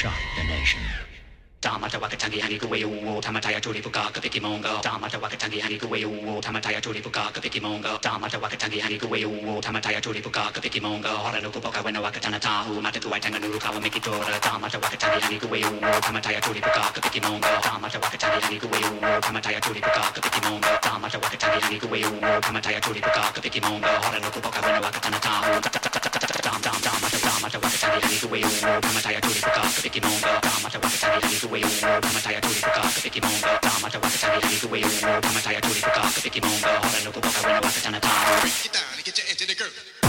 shock the nation. Tamata wakatangi hani kuwe uo tamataya tuli puka kapiki mongo Tamata wakatangi hani kuwe uo tamataya tuli puka kapiki mongo Tamata wakatangi hani kuwe uo tamataya tuli puka kapiki mongo Hora nuku poka wena wakatana tahu mata tuwai tanga nuru kawa mekitora. Tamata wakatangi hani kuwe uo tamataya tuli puka kapiki mongo Tamata wakatangi hani kuwe uo tamataya tuli puka kapiki mongo Tamata wakatangi hani kuwe uo tamataya tuli puka kapiki mongo Hora nuku poka wena wakatana tahu Break it down and get you into the groove.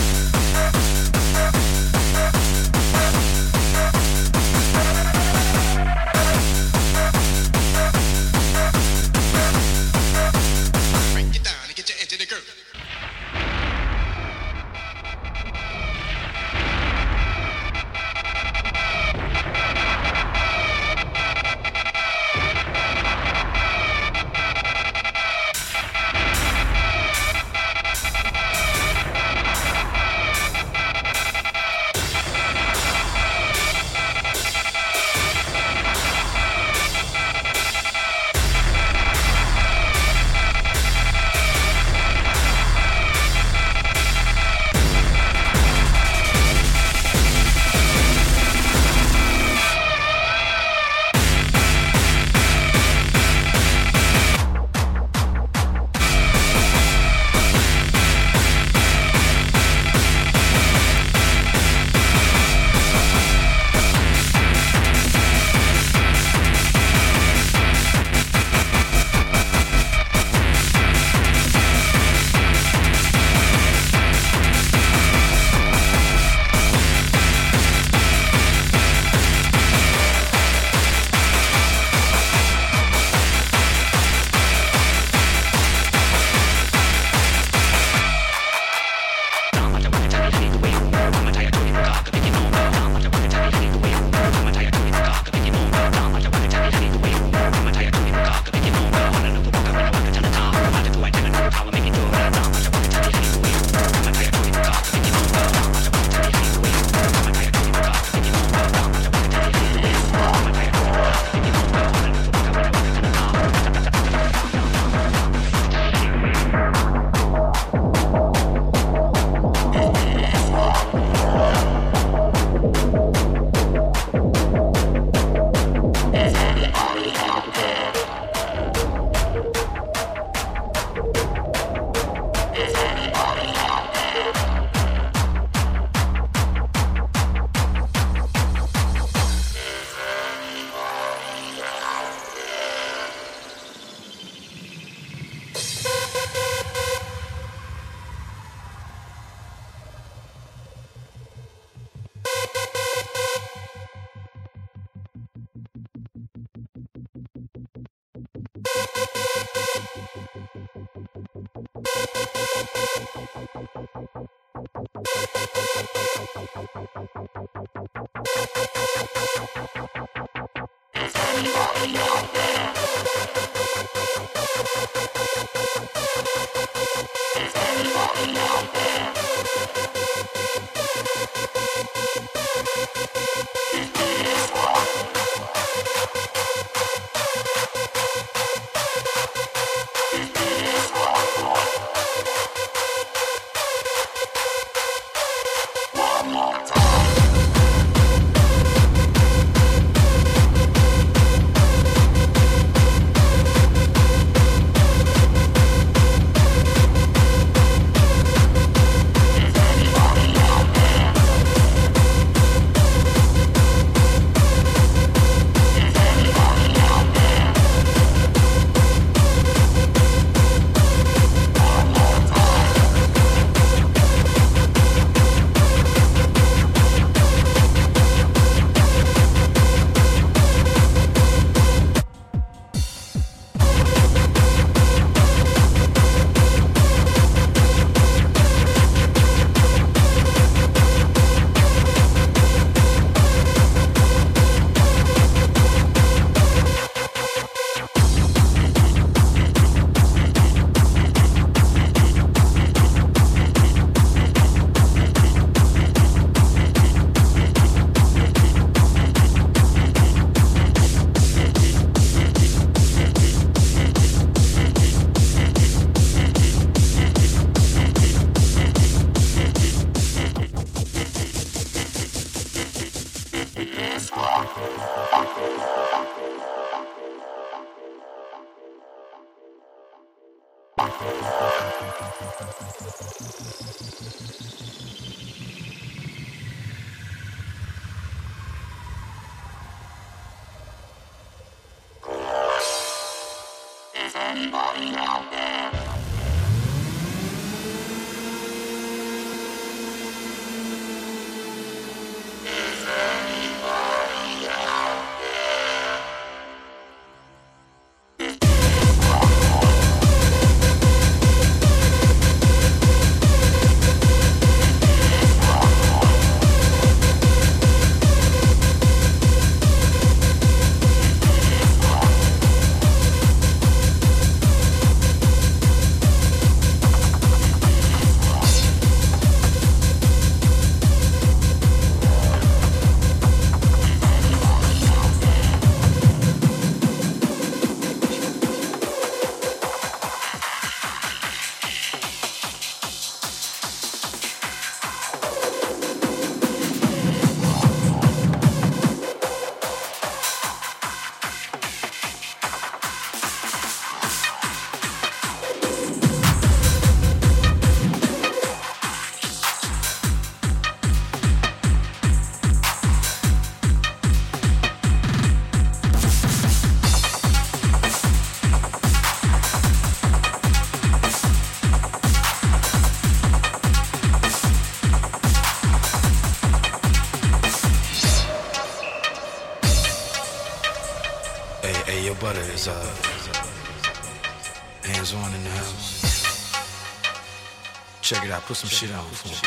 anybody out there? Some shit on for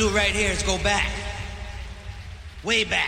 him. right here is go back, way back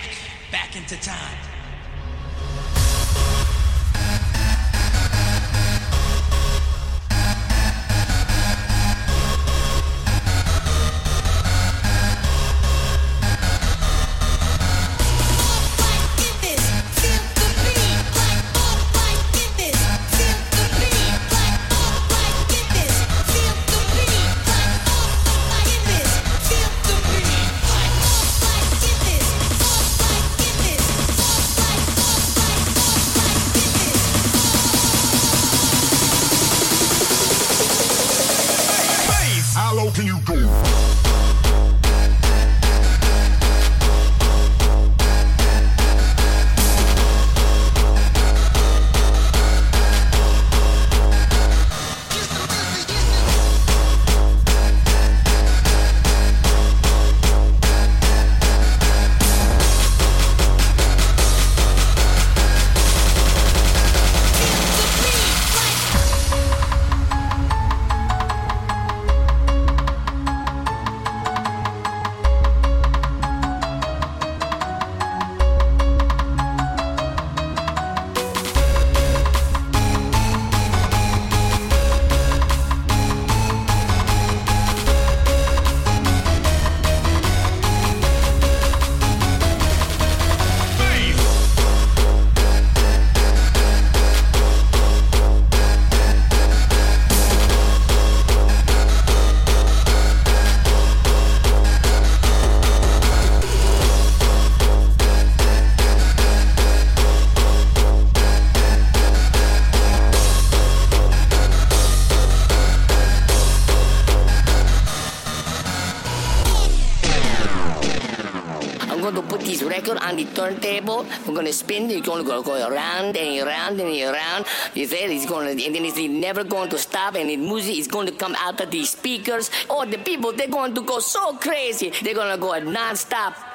turntable. We're going to spin. Going to go, go around and around and around. You said it's to, and then it's never going to stop. And the music is going to come out of these speakers. All the people, they're going to go so crazy. They're going to go non-stop.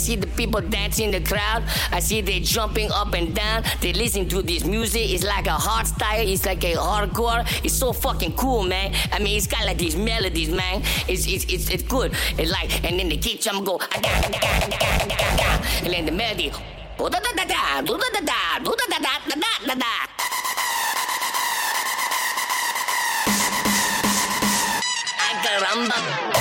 See the people dancing in the crowd, I see they jumping up and down. They listen to this music. It's like a hard style. It's like a hardcore. It's so fucking cool, man. I mean, it's got like these melodies, man. It's it's it's, it's good. It's like, and then the kick drum go, and then the melody. caramba.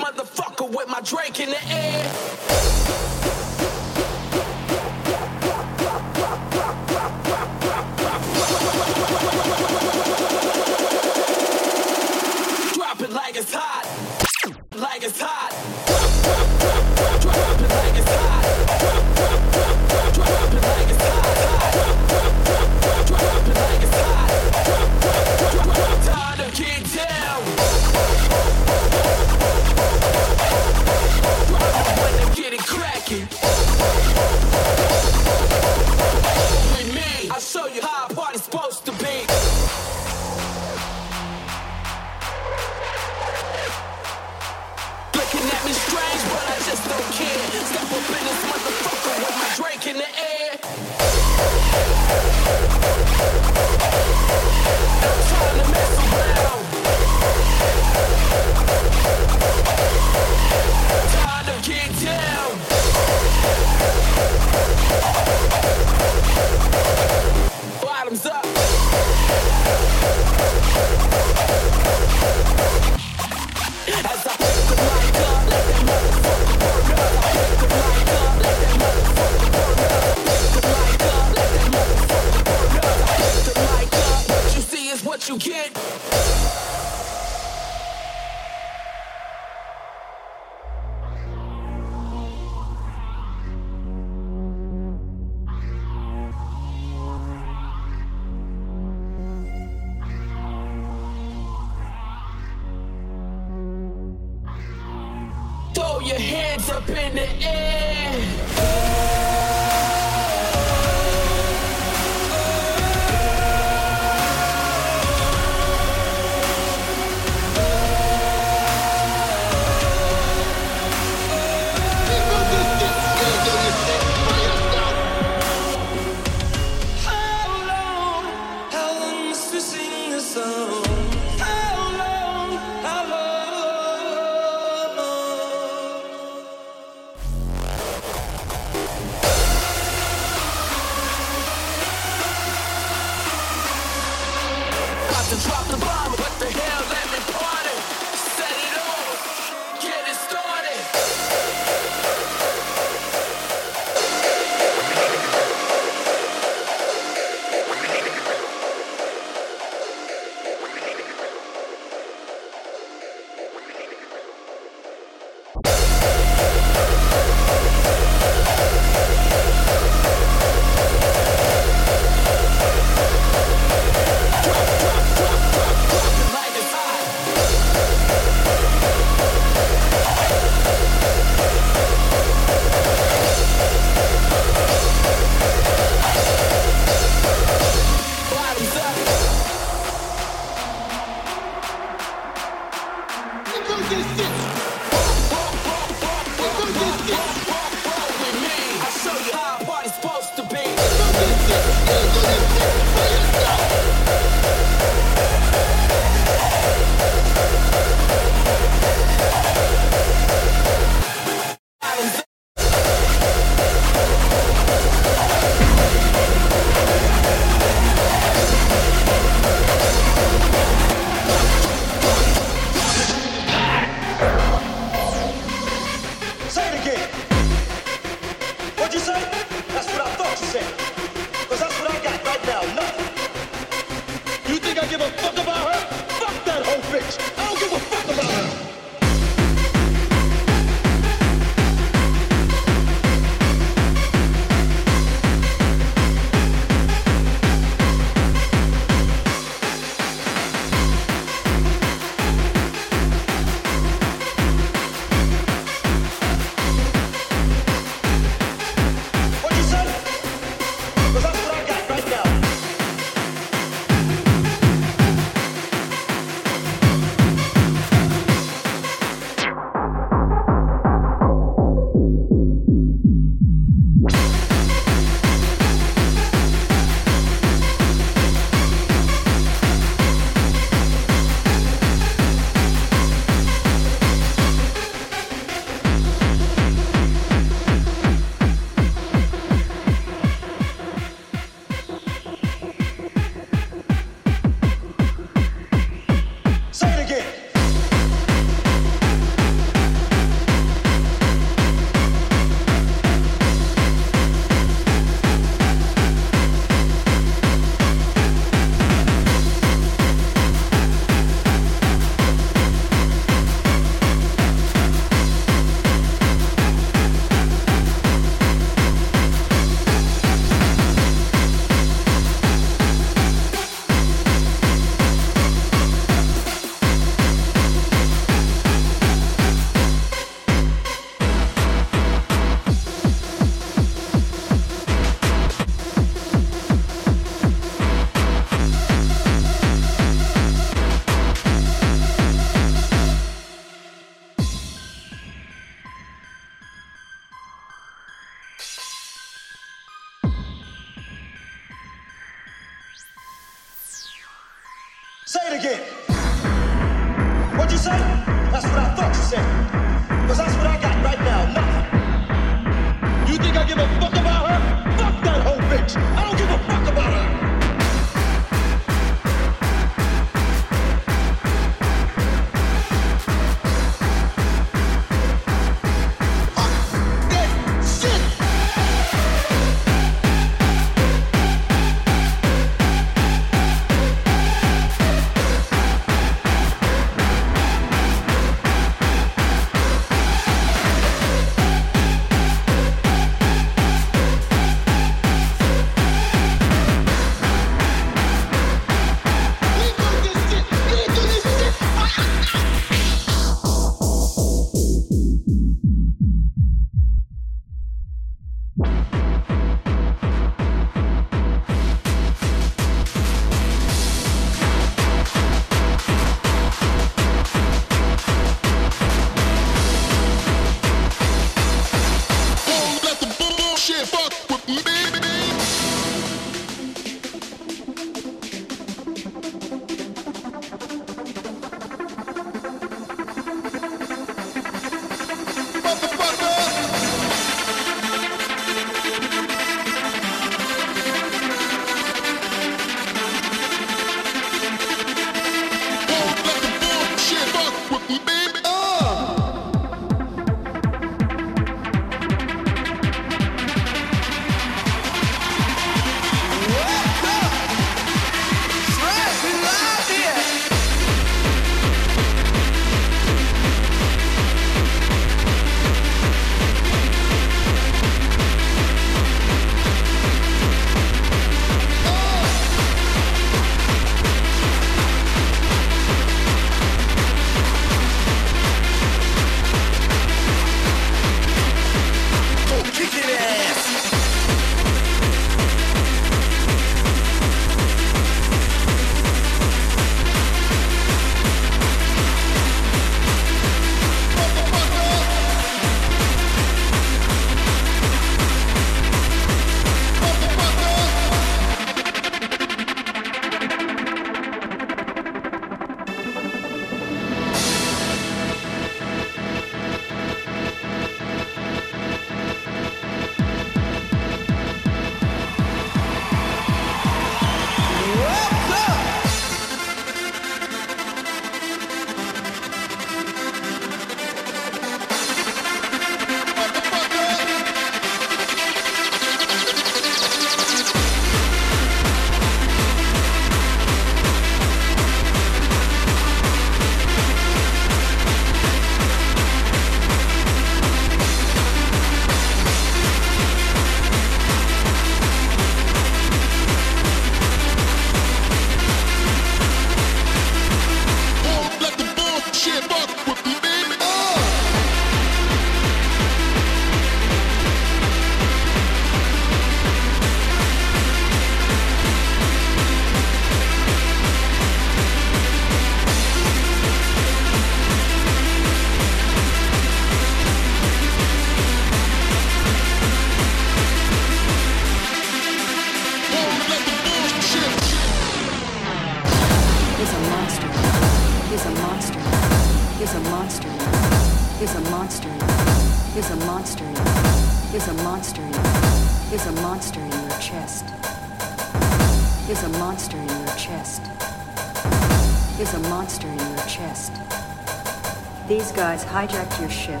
These guys hijacked your ship,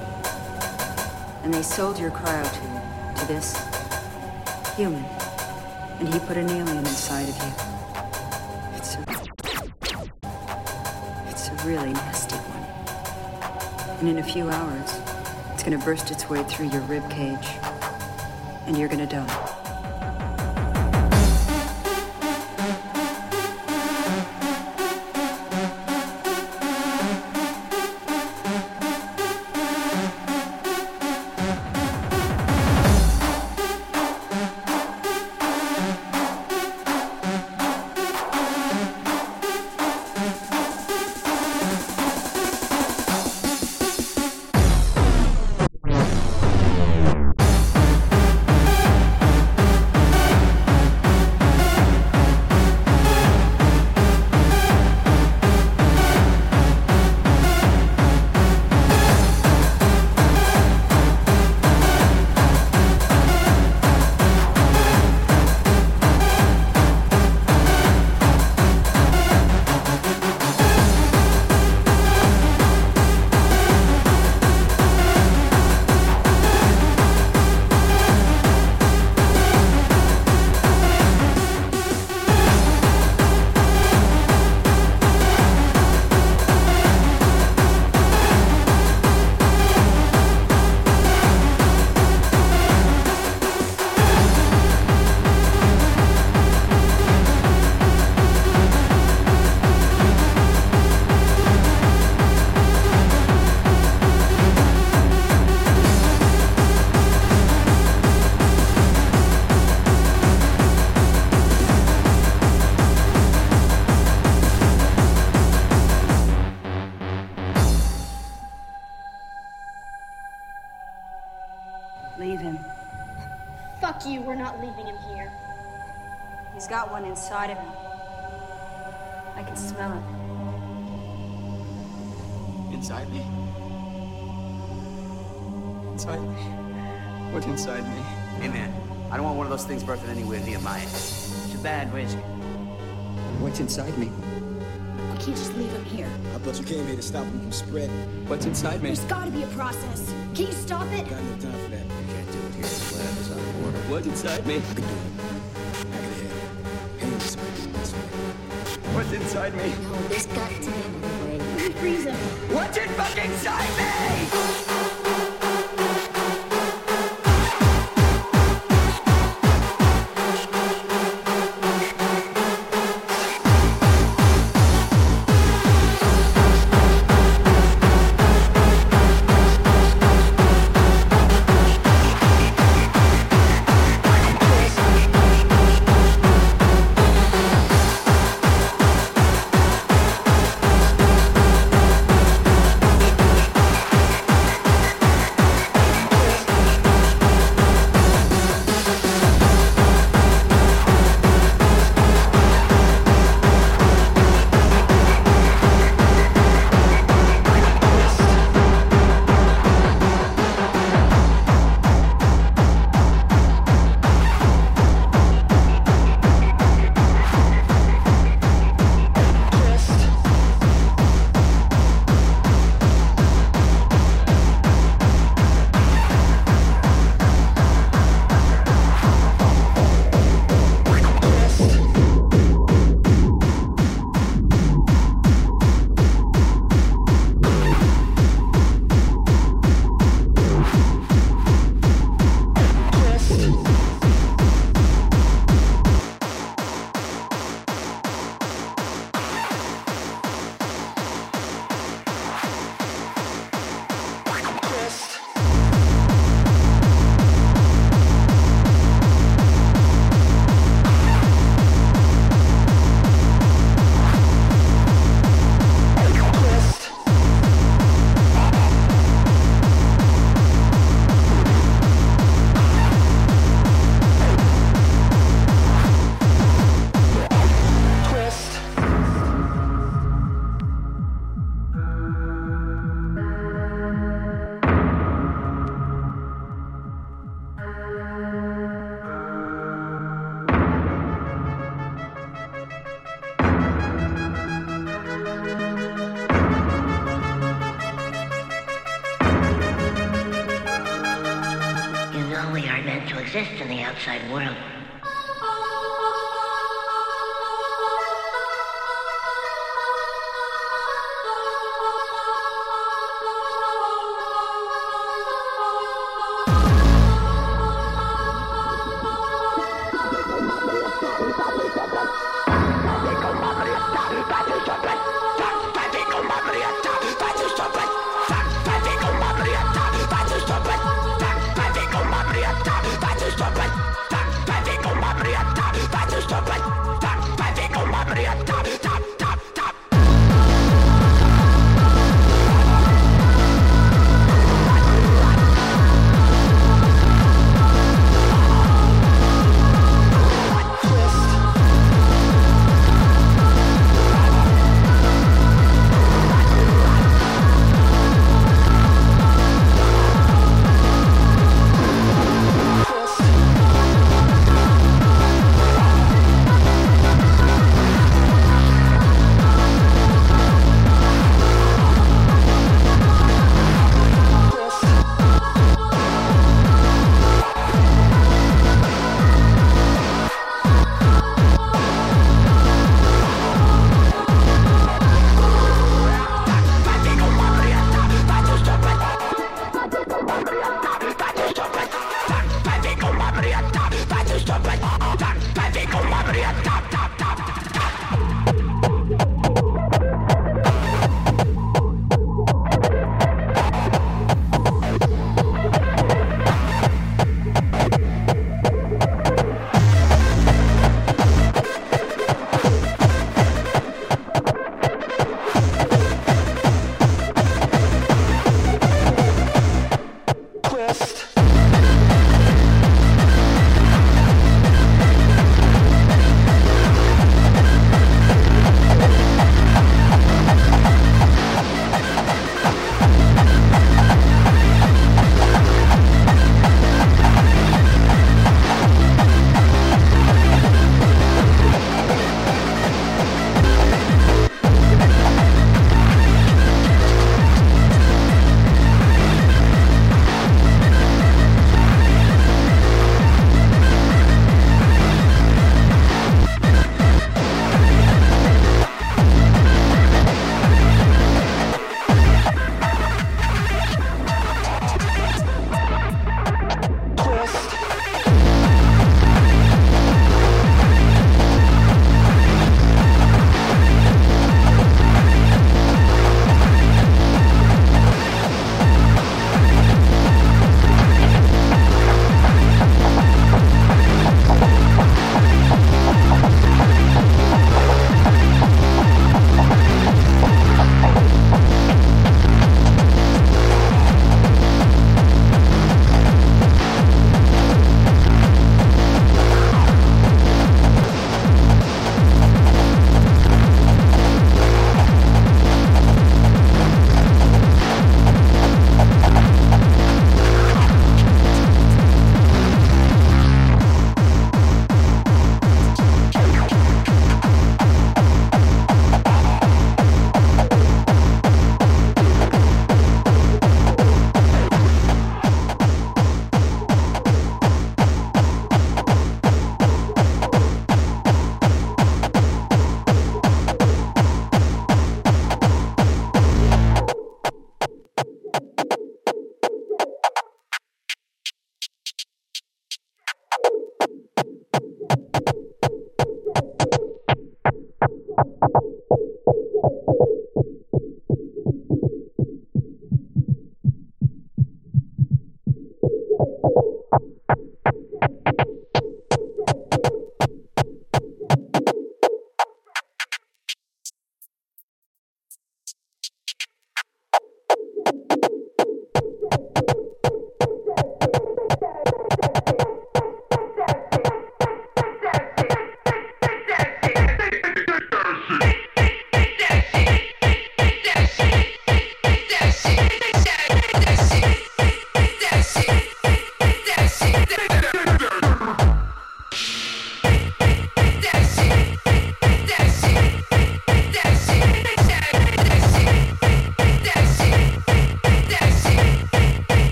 and they sold your cryo tube to this human, and he put an alien inside of you. It's a, it's a really nasty one, and in a few hours, it's gonna burst its way through your rib cage, and you're gonna die. Came here to stop him from spreading. What's inside me? There's gotta be a process. Can you stop it? Got no time for that. Can't do it here. The lab is on order. What's inside me? I can do it. Back of the head. Hand this way. This way. What's inside me? No, there's got to be another way. Freeze him. What's in fucking inside me?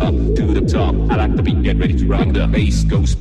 up to the top. I like the beat, get ready to rock. The bass goes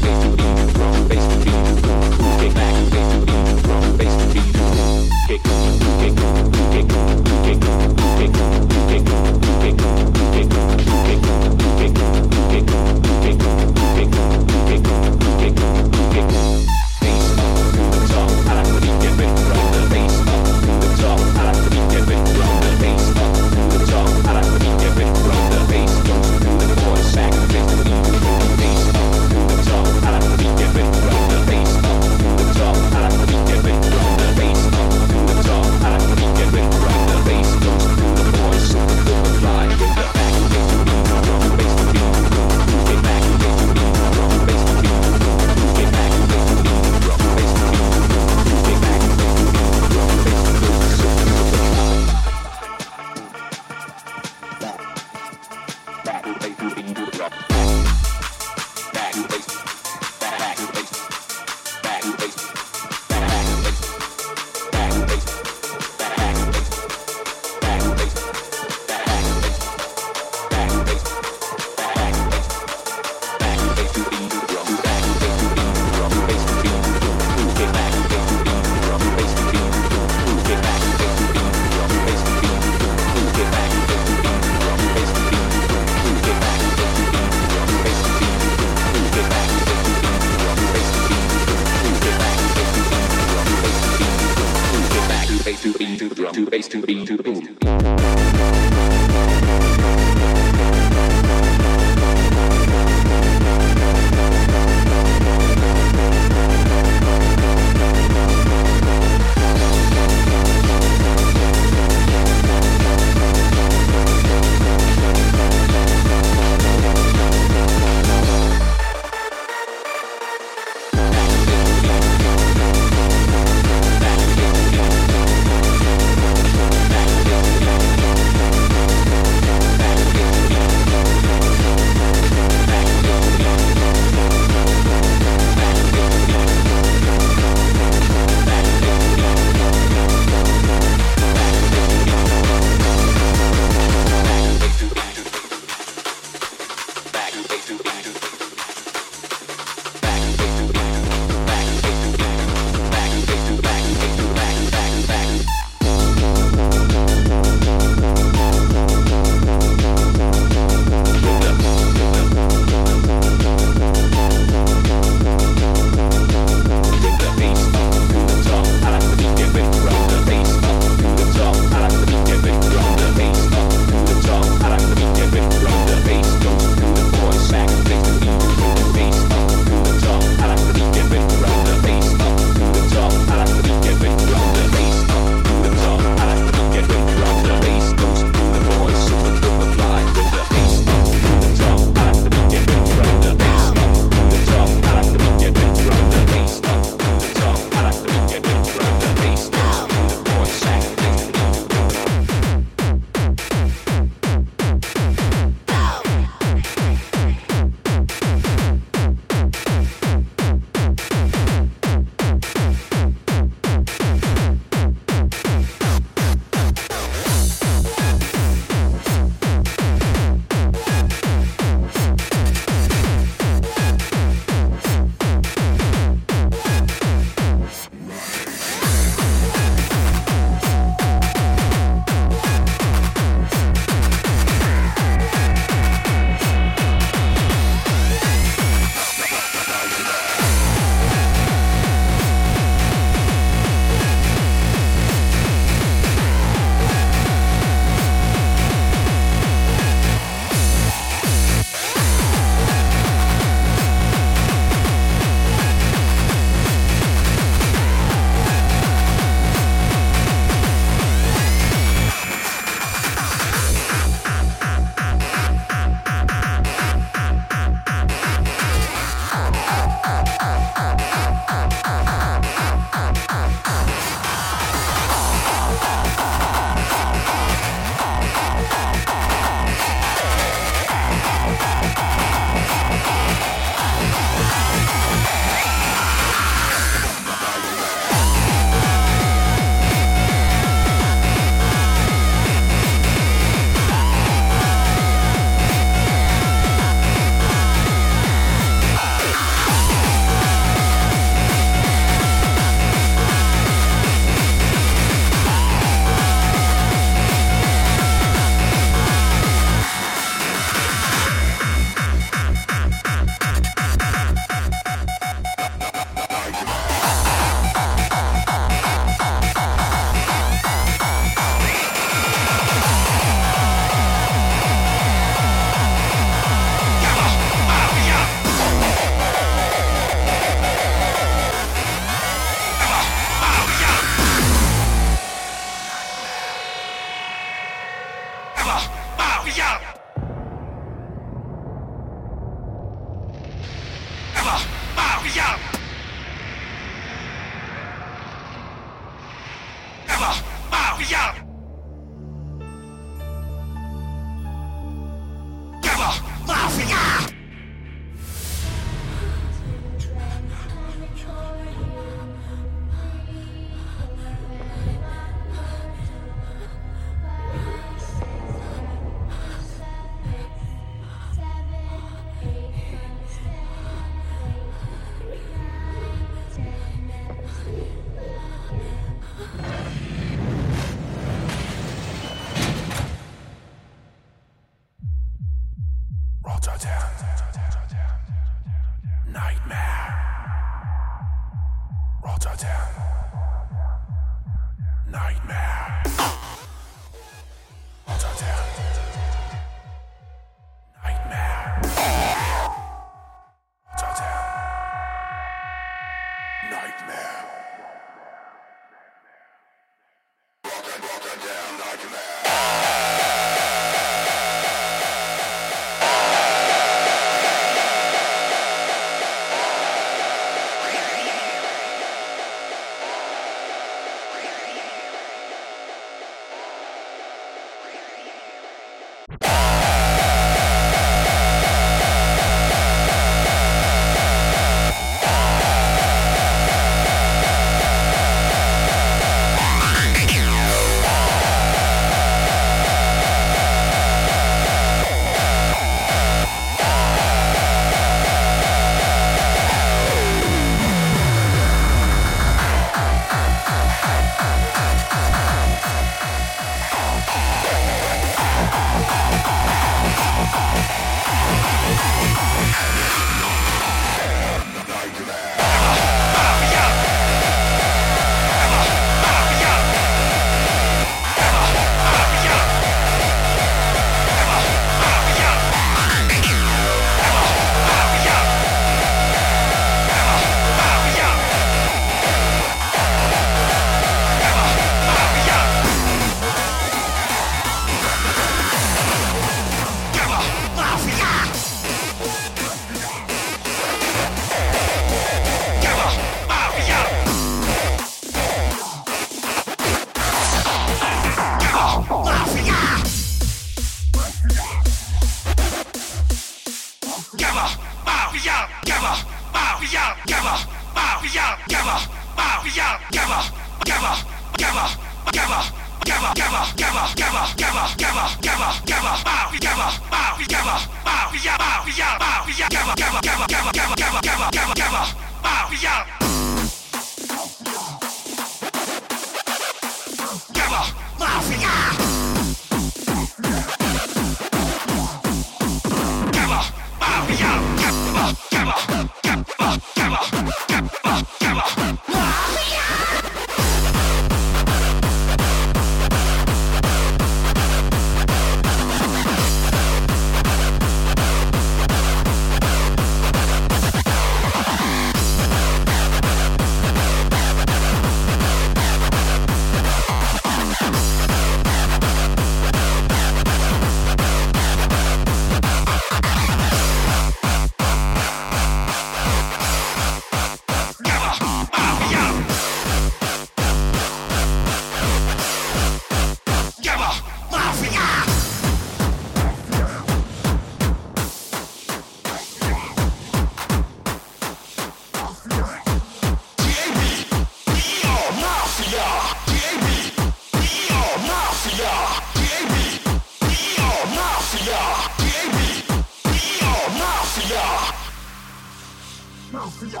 老师呀，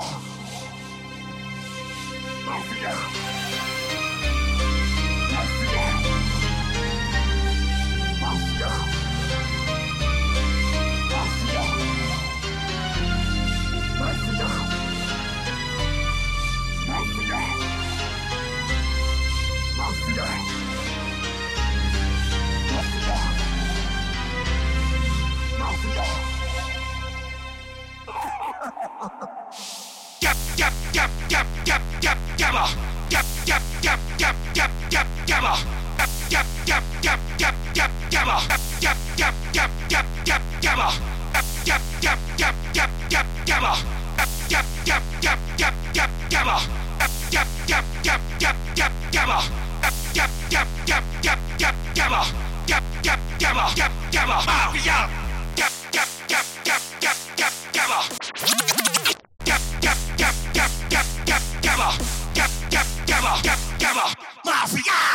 老师呀。Yap yap yap yap yap yap yabba. Yap yap yap yap yap yap yabba. Yap yap yap yap yap yabba. Yap yap yap yap yap yabba. Yap yap yap yap yap yabba. Yap yap yap yap yap yabba. Yap yap yap yap yap yabba. Yap yap yap yap yap yabba. Yap yap yabba yap yabba. Yap yap. Mafia.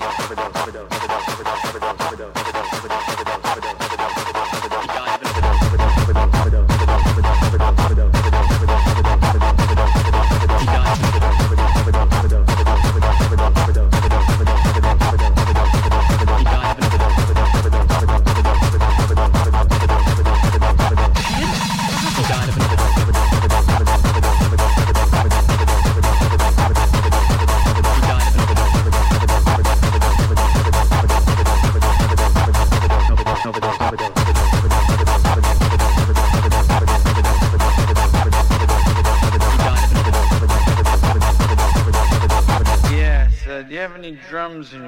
drums and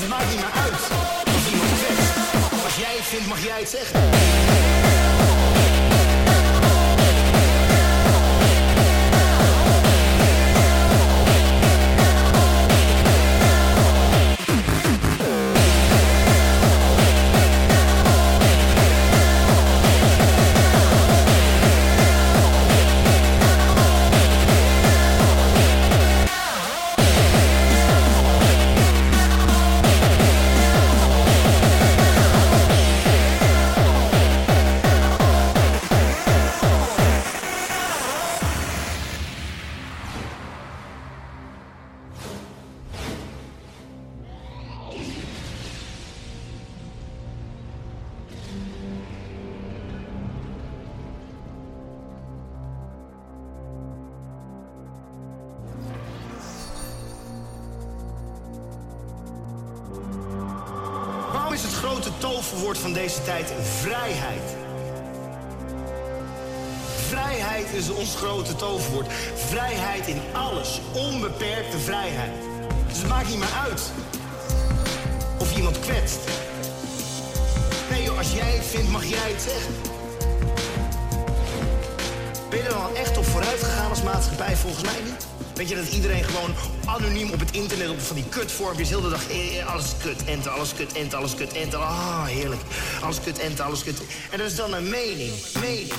Maak maakt niet meer uit. Als iemand zegt, als jij het vindt, mag jij het zeggen. dorpjes, heel de dag. Eh, alles kut, enter, alles kut, enter, alles kut, enter. Ah, heerlijk. Alles kut, enter, alles kut. En dat is dan een mening. Mening.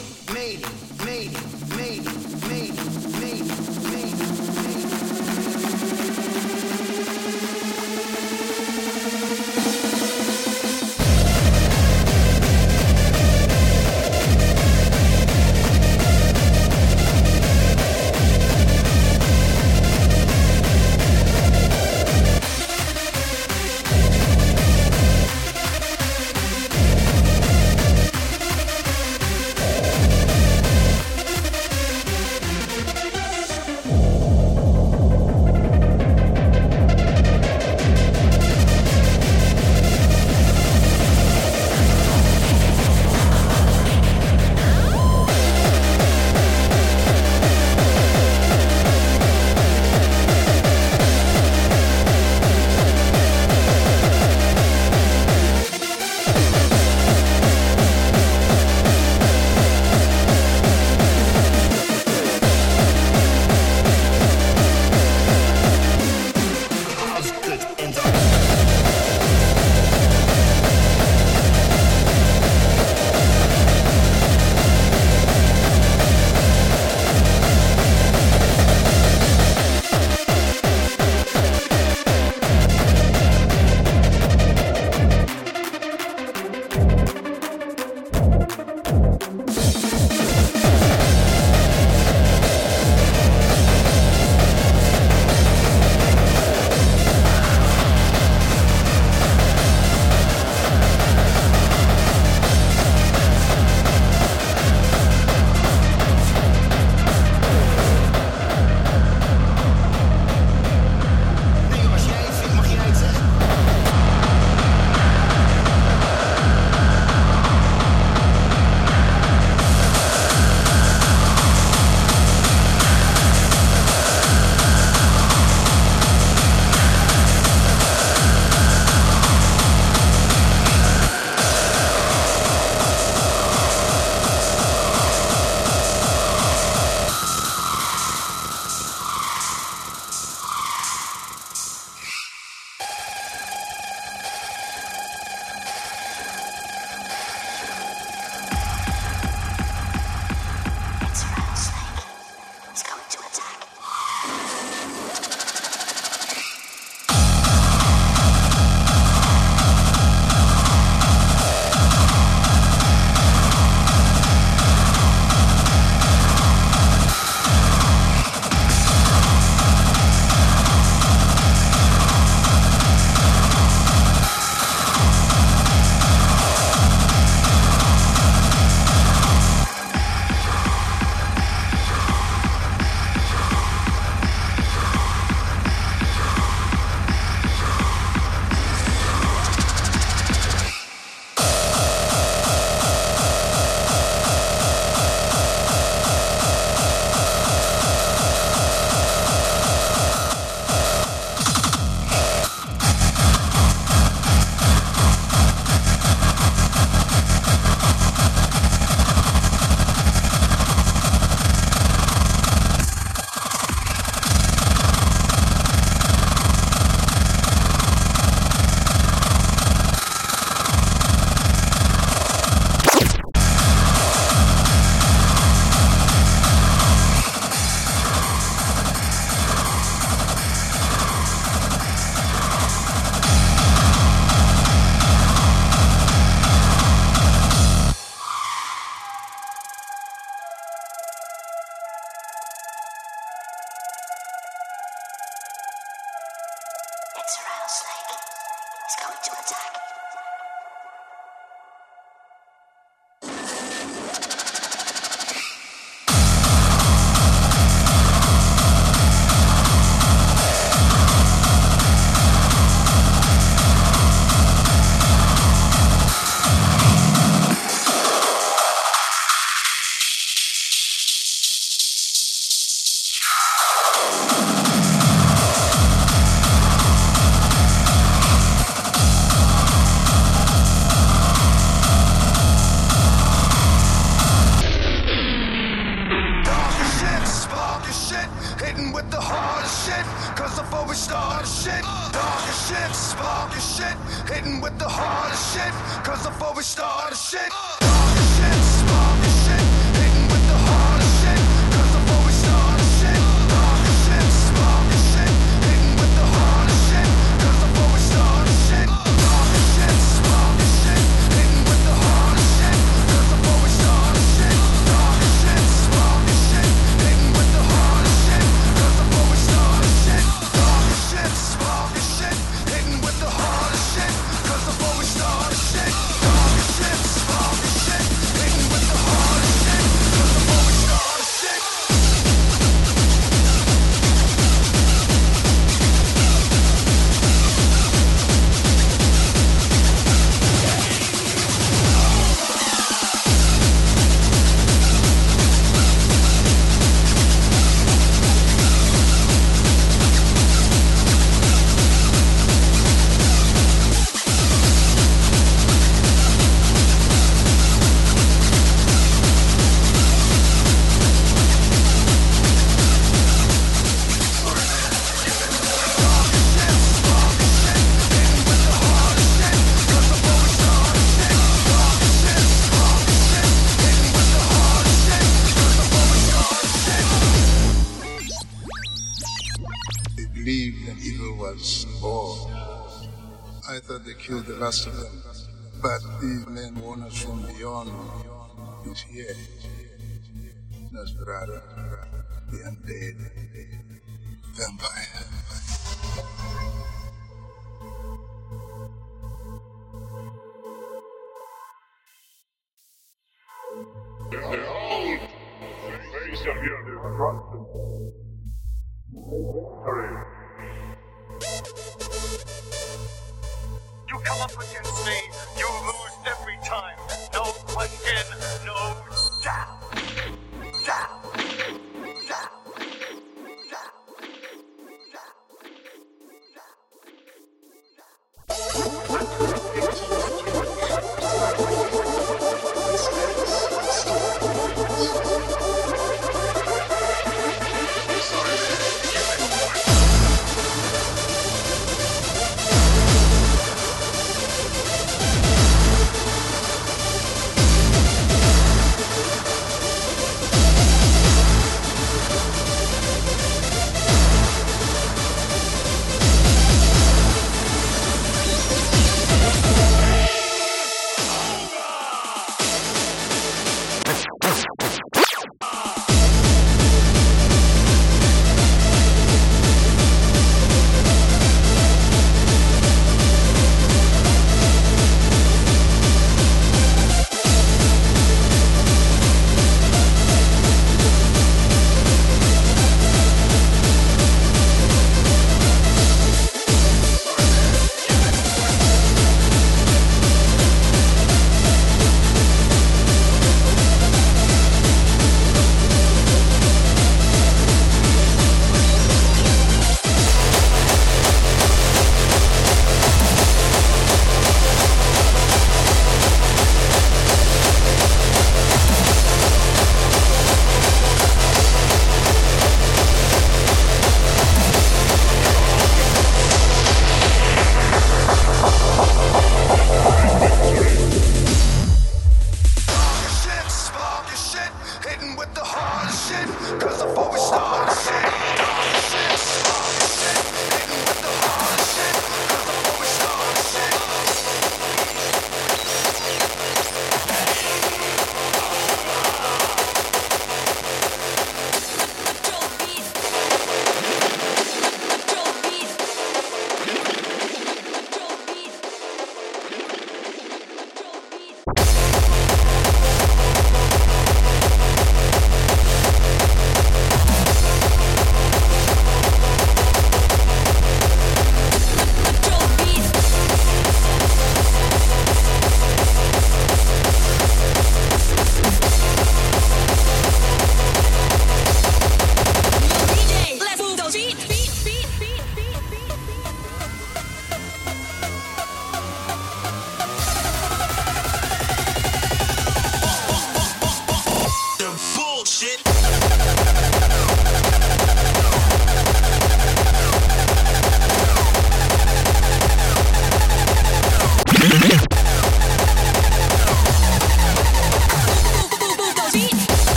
It's going to attack.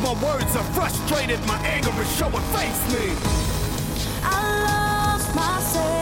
my words are frustrated, my anger is showing face me. I lost myself.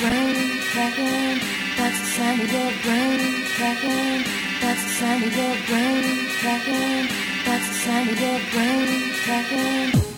brain cracking. That's the sound of your brain cracking. That's the sound of your brain cracking. That's the sound of your brain cracking.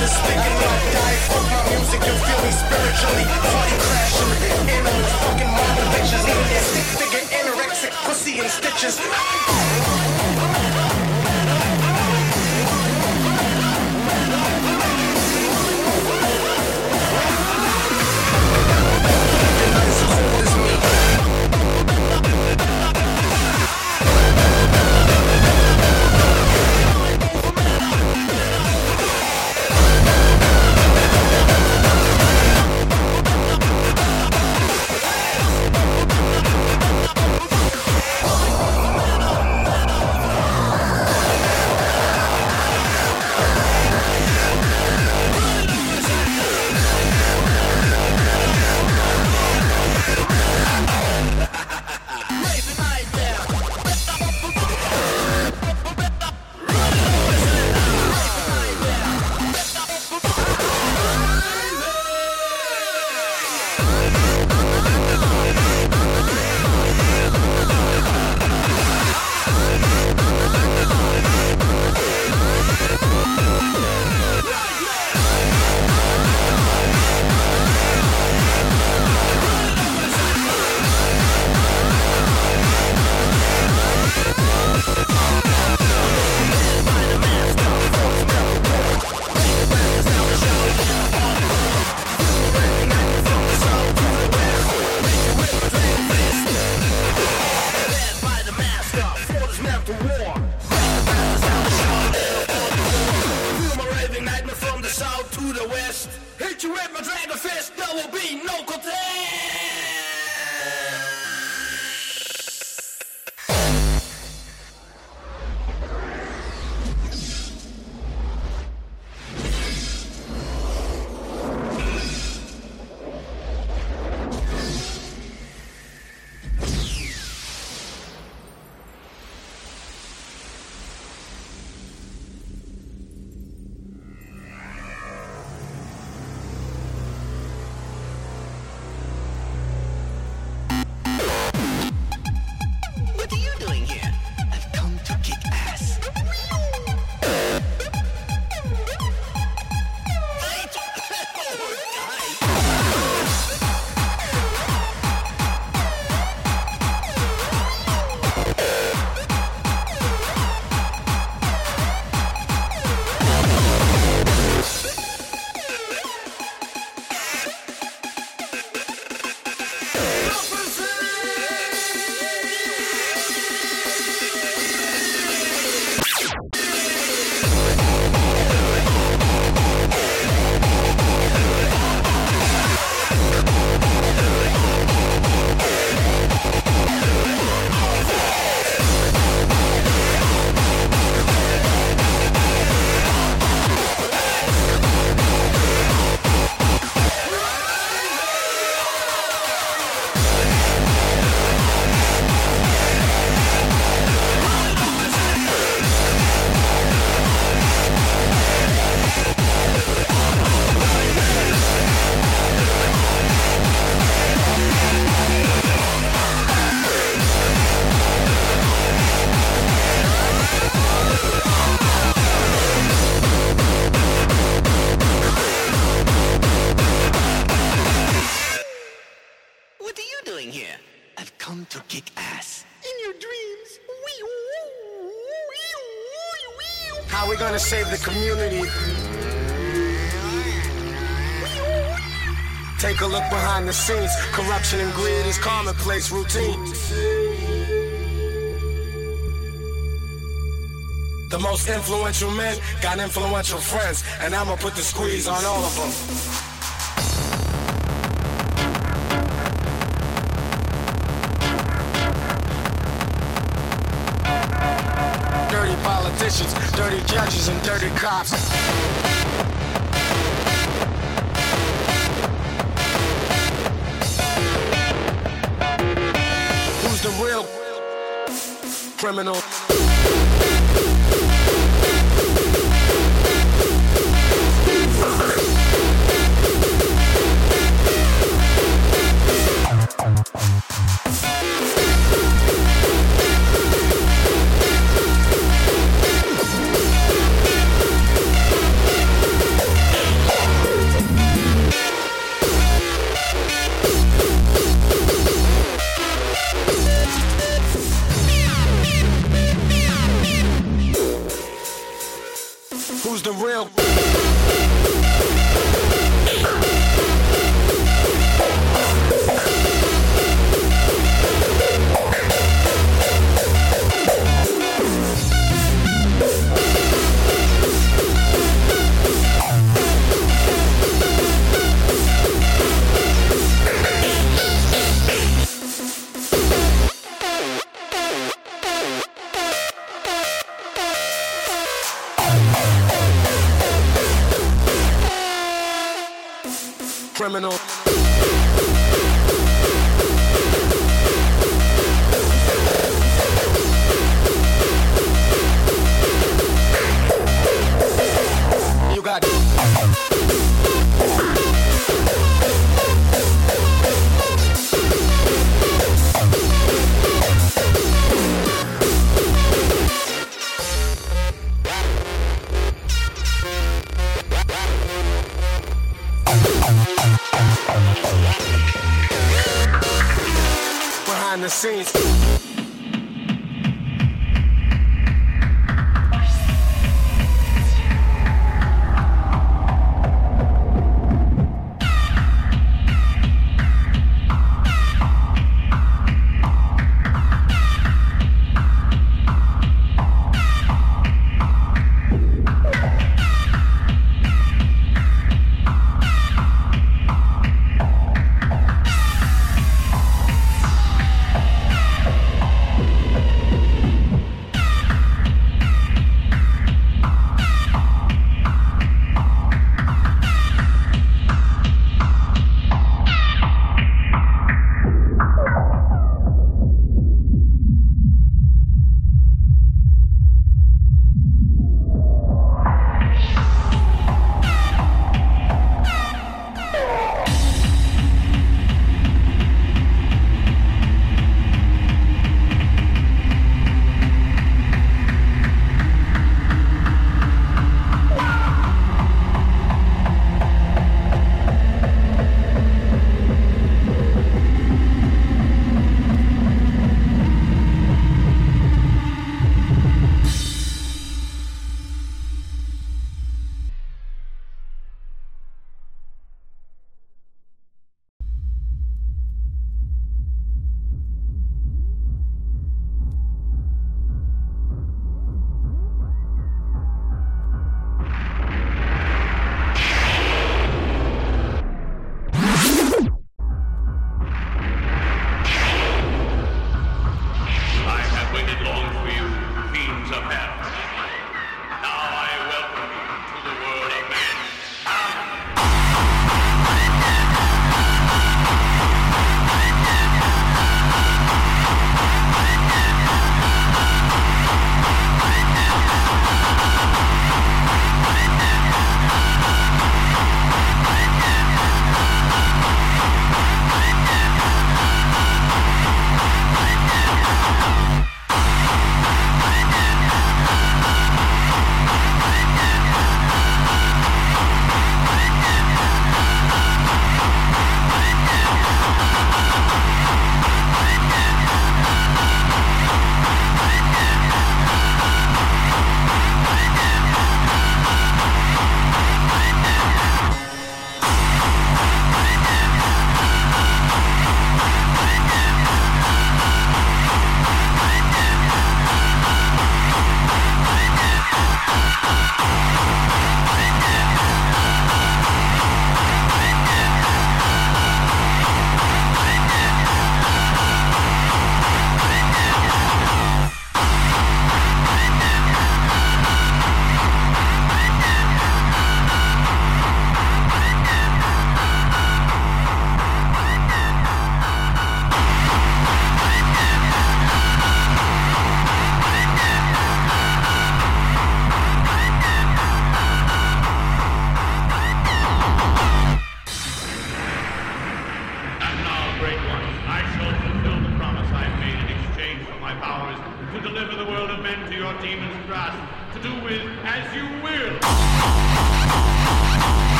this thinking like diet funky music and feel me spiritually. Party crashing, animals fucking marble bitches. Eating that stick figure, anorexic pussy and stitches. commonplace routine. The most influential men got influential friends, and I'ma put the squeeze on all of them. criminal.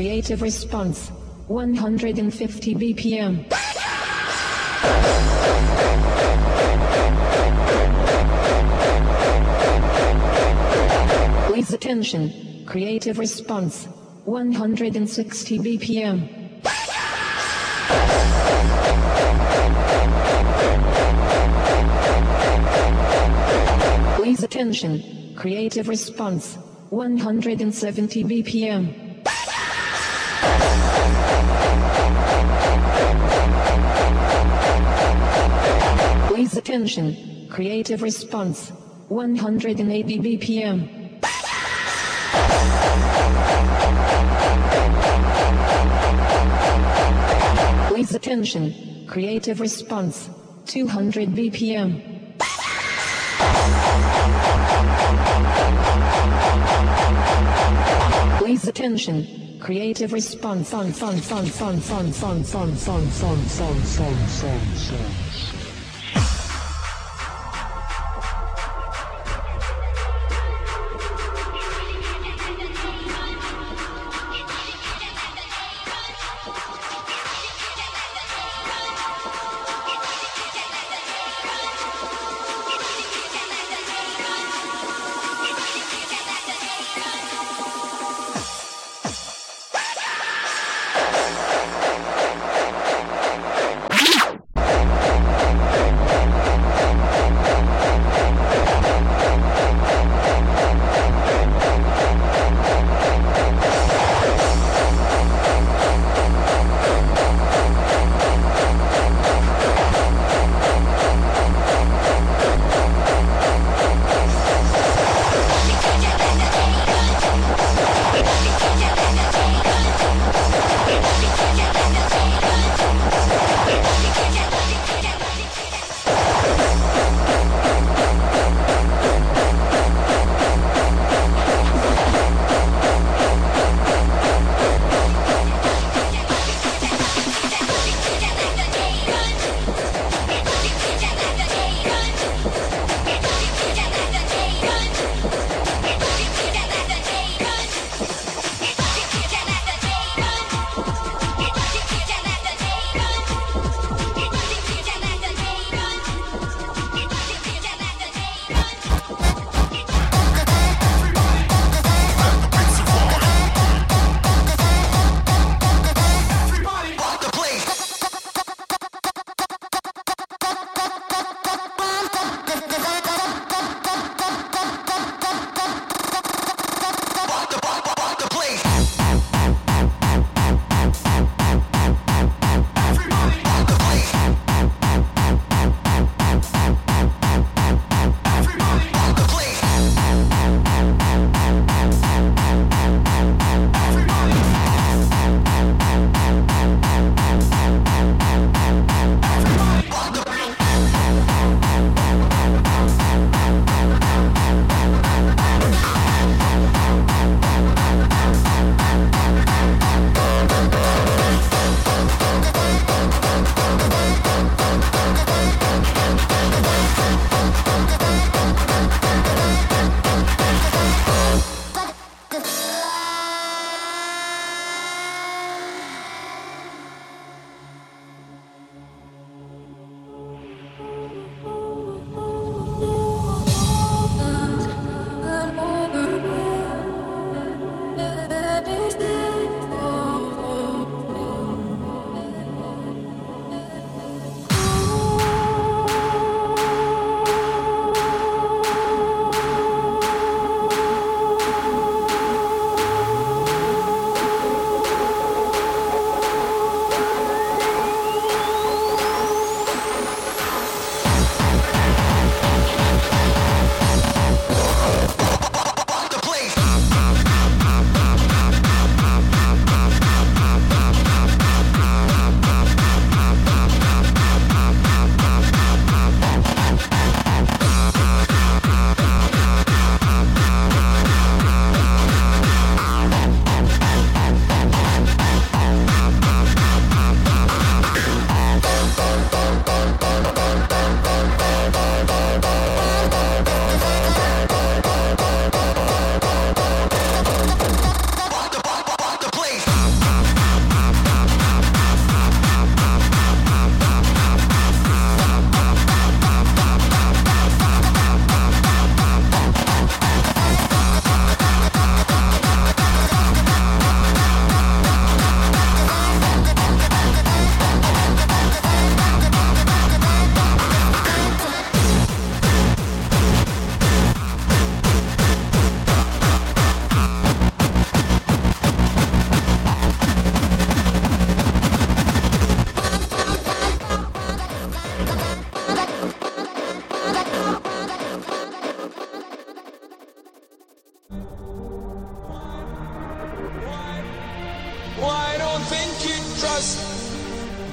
Creative response. 150 BPM. Please attention. Creative response. 160 BPM. Please attention. Creative response. 170 BPM. Please attention. Creative response. 180 BPM. Please attention. Creative response. 200 BPM. Please attention. Creative response on son son son son son son son son son son son son.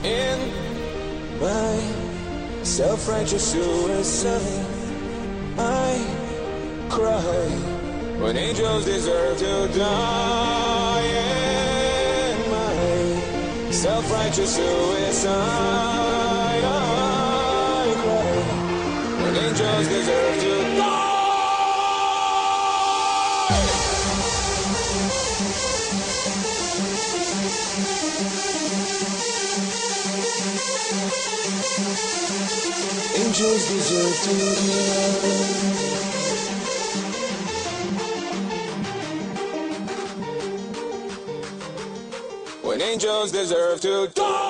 in my self-righteous suicide. I cry when angels deserve to die in my self-righteous suicide. I cry when angels deserve to die. Angels deserve to be loved. When angels deserve to die.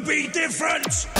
Be different.